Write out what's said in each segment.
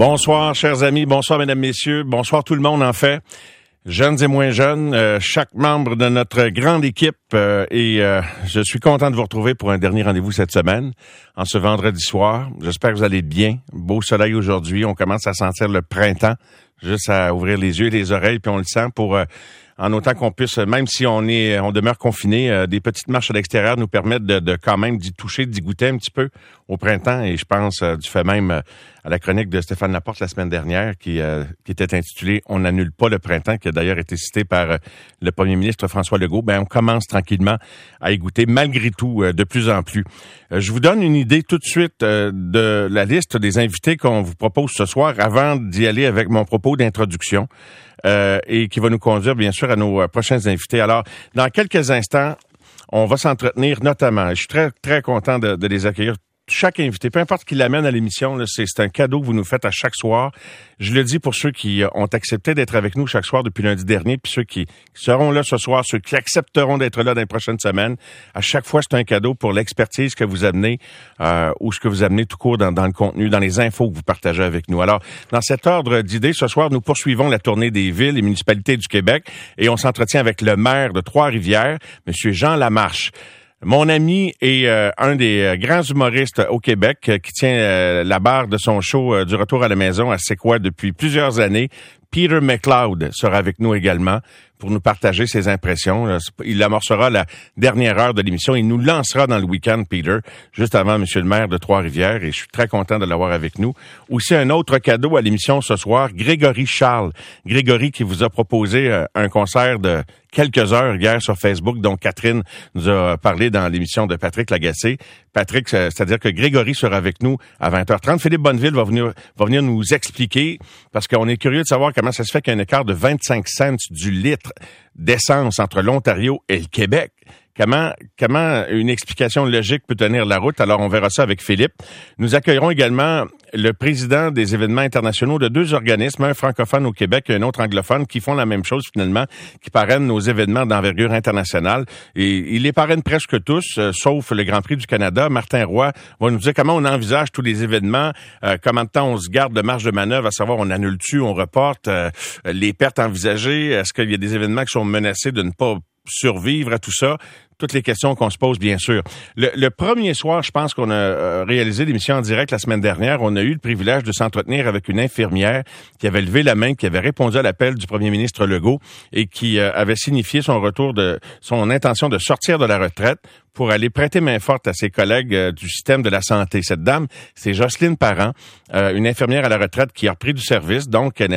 Bonsoir, chers amis. Bonsoir, mesdames, messieurs. Bonsoir, tout le monde, en fait. Jeunes et moins jeunes, euh, chaque membre de notre grande équipe. Euh, et euh, je suis content de vous retrouver pour un dernier rendez-vous cette semaine, en ce vendredi soir. J'espère que vous allez bien. Beau soleil aujourd'hui. On commence à sentir le printemps. Juste à ouvrir les yeux et les oreilles, puis on le sent pour en autant qu'on puisse, même si on est, on demeure confiné, euh, des petites marches à l'extérieur nous permettent de, quand même d'y toucher, d'y goûter un petit peu au printemps. Et je pense euh, du fait même euh, à la chronique de Stéphane Laporte la semaine dernière, qui, qui était intitulée "On n'annule pas le printemps", qui a d'ailleurs été cité par le Premier ministre François Legault. Ben on commence tranquillement à y goûter, malgré tout, de plus en plus. je vous donne une idée tout de suite de la liste des invités qu'on vous propose ce soir, avant d'y aller avec mon propos d'introduction. Euh, et qui va nous conduire bien sûr à nos euh, prochains invités. Alors, dans quelques instants, on va s'entretenir notamment. Je suis très, très content de, de les accueillir chaque invité, peu importe qui l'amène à l'émission, c'est un cadeau que vous nous faites à chaque soir. Je le dis pour ceux qui euh, ont accepté d'être avec nous chaque soir depuis lundi dernier, puis ceux qui seront là ce soir, ceux qui accepteront d'être là dans les prochaines semaines. À chaque fois, c'est un cadeau pour l'expertise que vous amenez euh, ou ce que vous amenez tout court dans, dans, le contenu, dans les infos que vous partagez avec nous. Alors, dans cet ordre d'idées, ce soir, nous poursuivons la tournée des villes et municipalités du Québec et on s'entretient avec le maire de Trois-Rivières, Monsieur Jean Lamarche. Mon ami est euh, un des euh, grands humoristes au Québec euh, qui tient la barre de son show du retour à la maison à C'est quoi depuis plusieurs années. Peter McLeod sera avec nous également pour nous partager ses impressions. Euh, il amorcera la dernière heure de l'émission. Il nous lancera dans le week-end, Peter, juste avant Monsieur le maire de Trois-Rivières, et je suis très content de l'avoir avec nous. Aussi, un autre cadeau à l'émission ce soir, Grégory Charles. Grégory qui vous a proposé euh, un concert de quelques heures hier sur Facebook, dont Catherine nous a parlé dans l'émission de Patrick Lagacé. Patrick, c'est-à-dire que Grégory sera avec nous à 20h30. Philippe Bonneville va venir, va venir nous expliquer, parce qu'on est curieux de savoir comment ça se fait qu'il y a un écart de 25 cents du litre d'essence entre l'Ontario et le Québec. Comment, comment une explication logique peut tenir la route? Alors, on verra ça avec Philippe. Nous accueillerons également le président des événements internationaux de deux organismes, un francophone au Québec et un autre anglophone, qui font la même chose finalement, qui parrainent nos événements d'envergure internationale. Et il les parraine presque tous, euh, sauf le Grand Prix du Canada. Martin Roy va nous dire comment on envisage tous les événements, euh, comment de temps on se garde de marge de manœuvre, à savoir on annule-tu, on reporte, euh, les pertes envisagées, est-ce qu'il y a des événements qui sont menacés de ne pas survivre à tout ça? Toutes les questions qu'on se pose, bien sûr. Le, premier soir, je pense qu'on a euh, réalisé l'émission en direct la semaine dernière. On a eu le privilège de s'entretenir avec une infirmière qui avait levé la main, qui avait répondu à l'appel du premier ministre Legault et qui euh, avait signifié son retour de son intention de sortir de la retraite pour aller prêter main forte à ses collègues euh, du système de la santé. Cette dame, c'est Jocelyne Parent, une infirmière à la retraite qui a repris du service, donc elle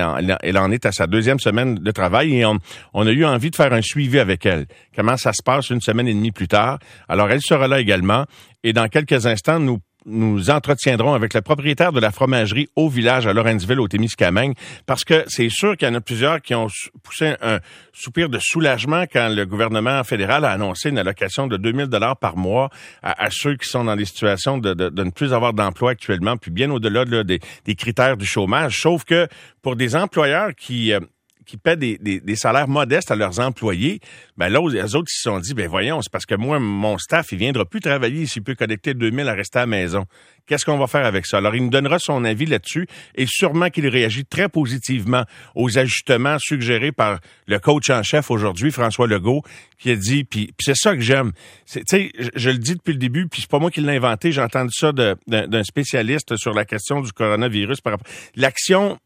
en, est à sa deuxième semaine de travail et on, on, a eu envie de faire un suivi avec elle. Comment ça se passe une semaine plus tard. Alors, elle sera là également. Et dans quelques instants, nous nous entretiendrons avec le propriétaire de la fromagerie au village à Lorenzville, au Témiscamingue, parce que c'est sûr qu'il y en a plusieurs qui ont poussé un soupir de soulagement quand le gouvernement fédéral a annoncé une allocation de 2000 dollars par mois à, ceux qui sont dans des situations de, de, ne plus avoir d'emploi actuellement, puis bien au-delà des, des, critères du chômage. Sauf que pour des employeurs qui euh, qui paient des, des, salaires modestes à leurs employés, ben là, les autres, ils se sont dit, ben voyons, c'est parce que moi, mon staff, il viendra plus travailler s'il peut collecter 2000 à rester à la maison. Qu'est-ce qu'on va faire avec ça? Alors, il nous donnera son avis là-dessus et sûrement qu'il réagit très positivement aux ajustements suggérés par le coach en chef aujourd'hui, François Legault, qui a dit, puis, c'est ça que j'aime. Tu sais, je, le dis depuis le début, puis c'est pas moi qui l'ai inventé, j'ai entendu ça d'un spécialiste sur la question du coronavirus par rapport... L'action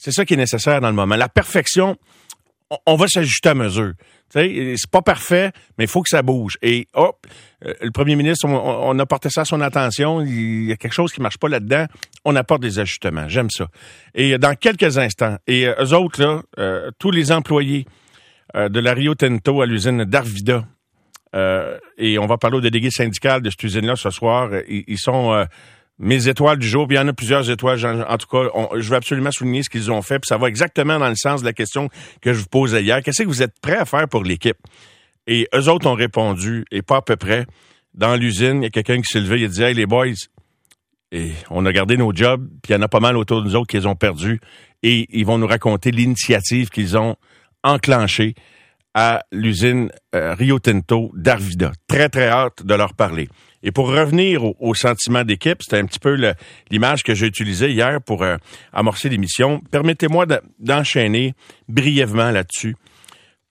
c'est ça qui est nécessaire dans le moment. La perfection, on, va s'ajuster à mesure. C'est pas parfait, mais il faut que ça bouge. Et hop, euh, le premier ministre, on, a porté ça à son attention. Il y a quelque chose qui marche pas là-dedans. On apporte des ajustements. J'aime ça. Et euh, dans quelques instants, et euh, eux autres, là, tous les employés de la Rio Tinto à l'usine d'Arvida, et on va parler au délégué syndical de cette usine-là ce soir, ils sont mes étoiles du jour, puis il y en a plusieurs étoiles. En, tout cas, je veux absolument souligner ce qu'ils ont fait, puis ça va exactement dans le sens de la question que je vous posais hier. Qu'est-ce que vous êtes prêts à faire pour l'équipe? Et eux autres ont répondu, et pas à peu près. Dans l'usine, il y a quelqu'un qui s'est levé, il a dit Hey les boys, et on a gardé nos jobs, puis il y en a pas mal autour de nous autres qui les ont perdus. Et ils vont nous raconter l'initiative qu'ils ont enclenchée à l'usine euh, Rio Tinto d'Arvida. Très, très hâte de leur parler. Et pour revenir au, sentiment d'équipe, c'était un petit peu l'image que j'ai utilisée hier pour euh, amorcer l'émission. Permettez-moi d'enchaîner brièvement là-dessus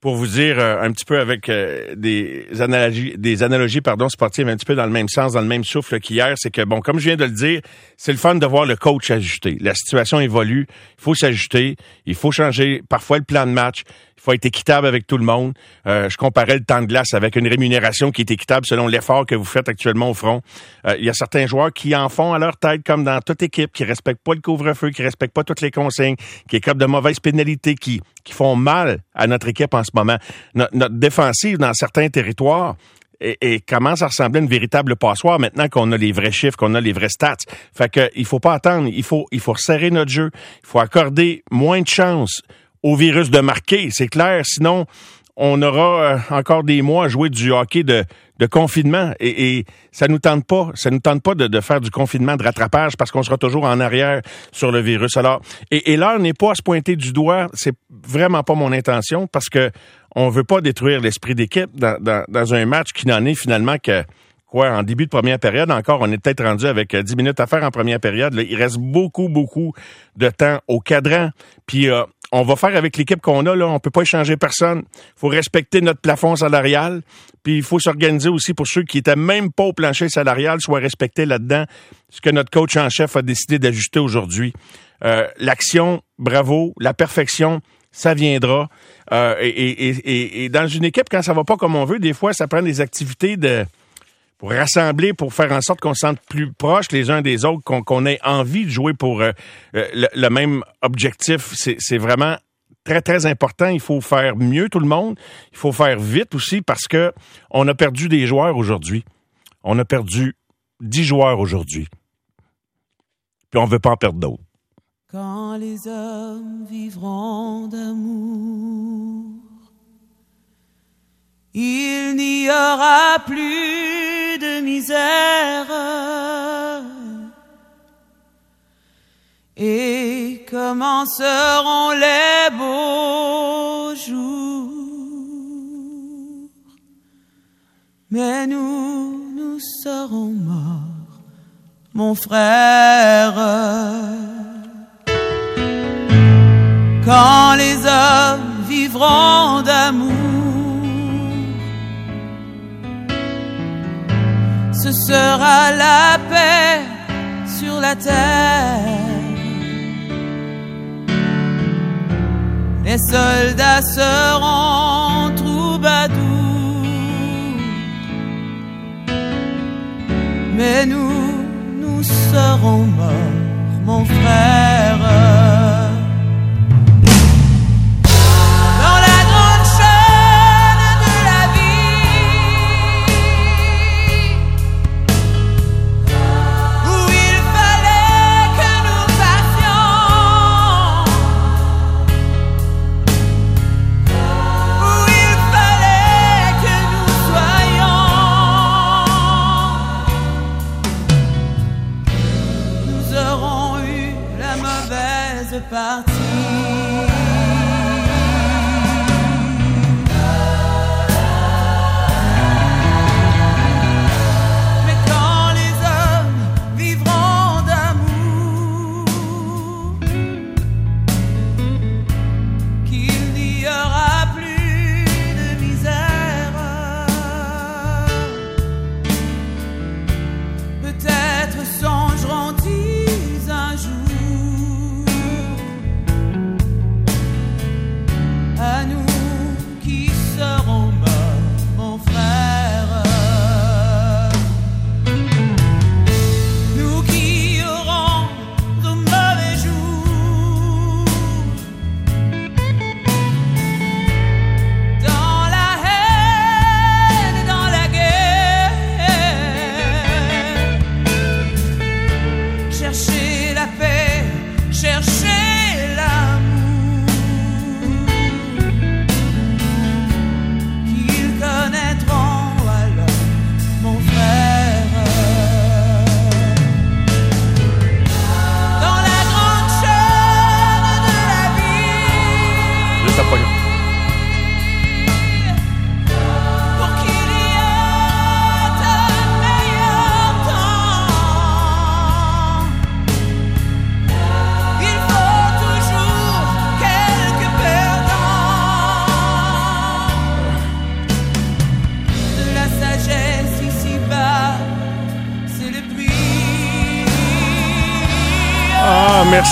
pour vous dire euh, un petit peu avec euh, des analogies, des analogies pardon, sportives un petit peu dans le même sens, dans le même souffle qu'hier, c'est que, bon, comme je viens de le dire, c'est le fun de voir le coach ajuster. La situation évolue, il faut s'ajuster, il faut changer parfois le plan de match, il faut être équitable avec tout le monde. Euh, je comparais le temps de glace avec une rémunération qui est équitable selon l'effort que vous faites actuellement au front. Euh, il y a certains joueurs qui en font à leur tête, comme dans toute équipe, qui respectent pas le couvre-feu, qui respectent pas toutes les consignes, qui écopent de mauvaises pénalités, qui, qui font mal à notre équipe en ce moment. Notre, notre défensive dans certains territoires, commence à ressembler à une véritable passoire maintenant qu'on a les vrais chiffres, qu'on a les vrais stats. Fait que il faut pas attendre, il faut il faut resserrer notre jeu, il faut accorder moins de chance au virus de marquer, c'est clair. Sinon, on aura euh, encore des mois à jouer du hockey de, confinement et, ça nous tente pas, ça nous tente pas de, faire du confinement de rattrapage parce qu'on sera toujours en arrière sur le virus. Alors, et, et l'heure n'est pas à se pointer du doigt, c'est vraiment pas mon intention parce que on veut pas détruire l'esprit d'équipe dans, un match qui n'en est finalement que quoi, en début de première période encore, on est peut-être rendu avec 10 euh, minutes à faire en première période. il reste beaucoup, beaucoup de temps au cadran. Puis euh, on va faire avec l'équipe qu'on a, là. On peut pas échanger personne. faut respecter notre plafond salarial. Puis il faut s'organiser aussi pour ceux qui étaient même pas au plancher salarial, soient respectés là-dedans. Ce que notre coach en chef a décidé d'ajuster aujourd'hui. Euh, L'action, bravo. La perfection, ça viendra. Euh, et, et, et, dans une équipe, quand ça va pas comme on veut, des fois, ça prend des activités de pour rassembler, pour faire en sorte qu'on se sente plus proches les uns des autres, qu'on ait envie de jouer pour euh, euh, le, même objectif. C'est vraiment très, très important. Il faut faire mieux tout le monde. Il faut faire vite aussi parce que on a perdu des joueurs aujourd'hui. On a perdu dix joueurs aujourd'hui. Puis on veut pas en perdre d'autres. Quand les hommes vivront d'amour, il n'y aura plus de misère. Et commenceront les beaux jours? Mais nous, nous serons morts, mon frère. Quand les hommes vivront d'amour sera la paix sur la terre. Les soldats seront troubadours, mais nous, nous serons morts, mon frère.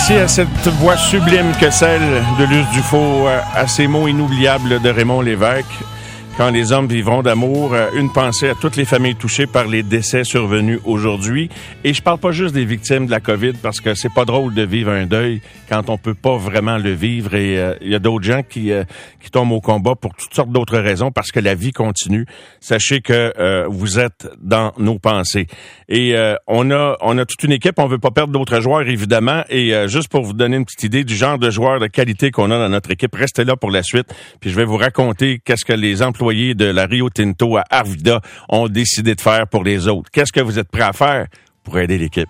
Merci à cette voix sublime que celle de Luce Dufault, euh, à ces mots inoubliables de Raymond Lévesque. Quand les hommes vivront d'amour, euh, une pensée à toutes les familles touchées par les décès survenus aujourd'hui. Et je parle pas juste des victimes de la COVID parce que c'est pas drôle de vivre un deuil quand on peut pas vraiment le vivre. Et euh, il y a d'autres gens qui euh, qui tombent au combat pour toutes sortes d'autres raisons parce que la vie continue. Sachez que vous êtes dans nos pensées. Et on a on a toute une équipe. On veut pas perdre d'autres joueurs évidemment. Et juste pour vous donner une petite idée du genre de joueurs de qualité qu'on a dans notre équipe, restez là pour la suite. Puis je vais vous raconter qu'est-ce que les employés de la Rio Tinto à Arvida ont décidé de faire pour les autres. Qu'est-ce que vous êtes prêt à faire pour aider l'équipe?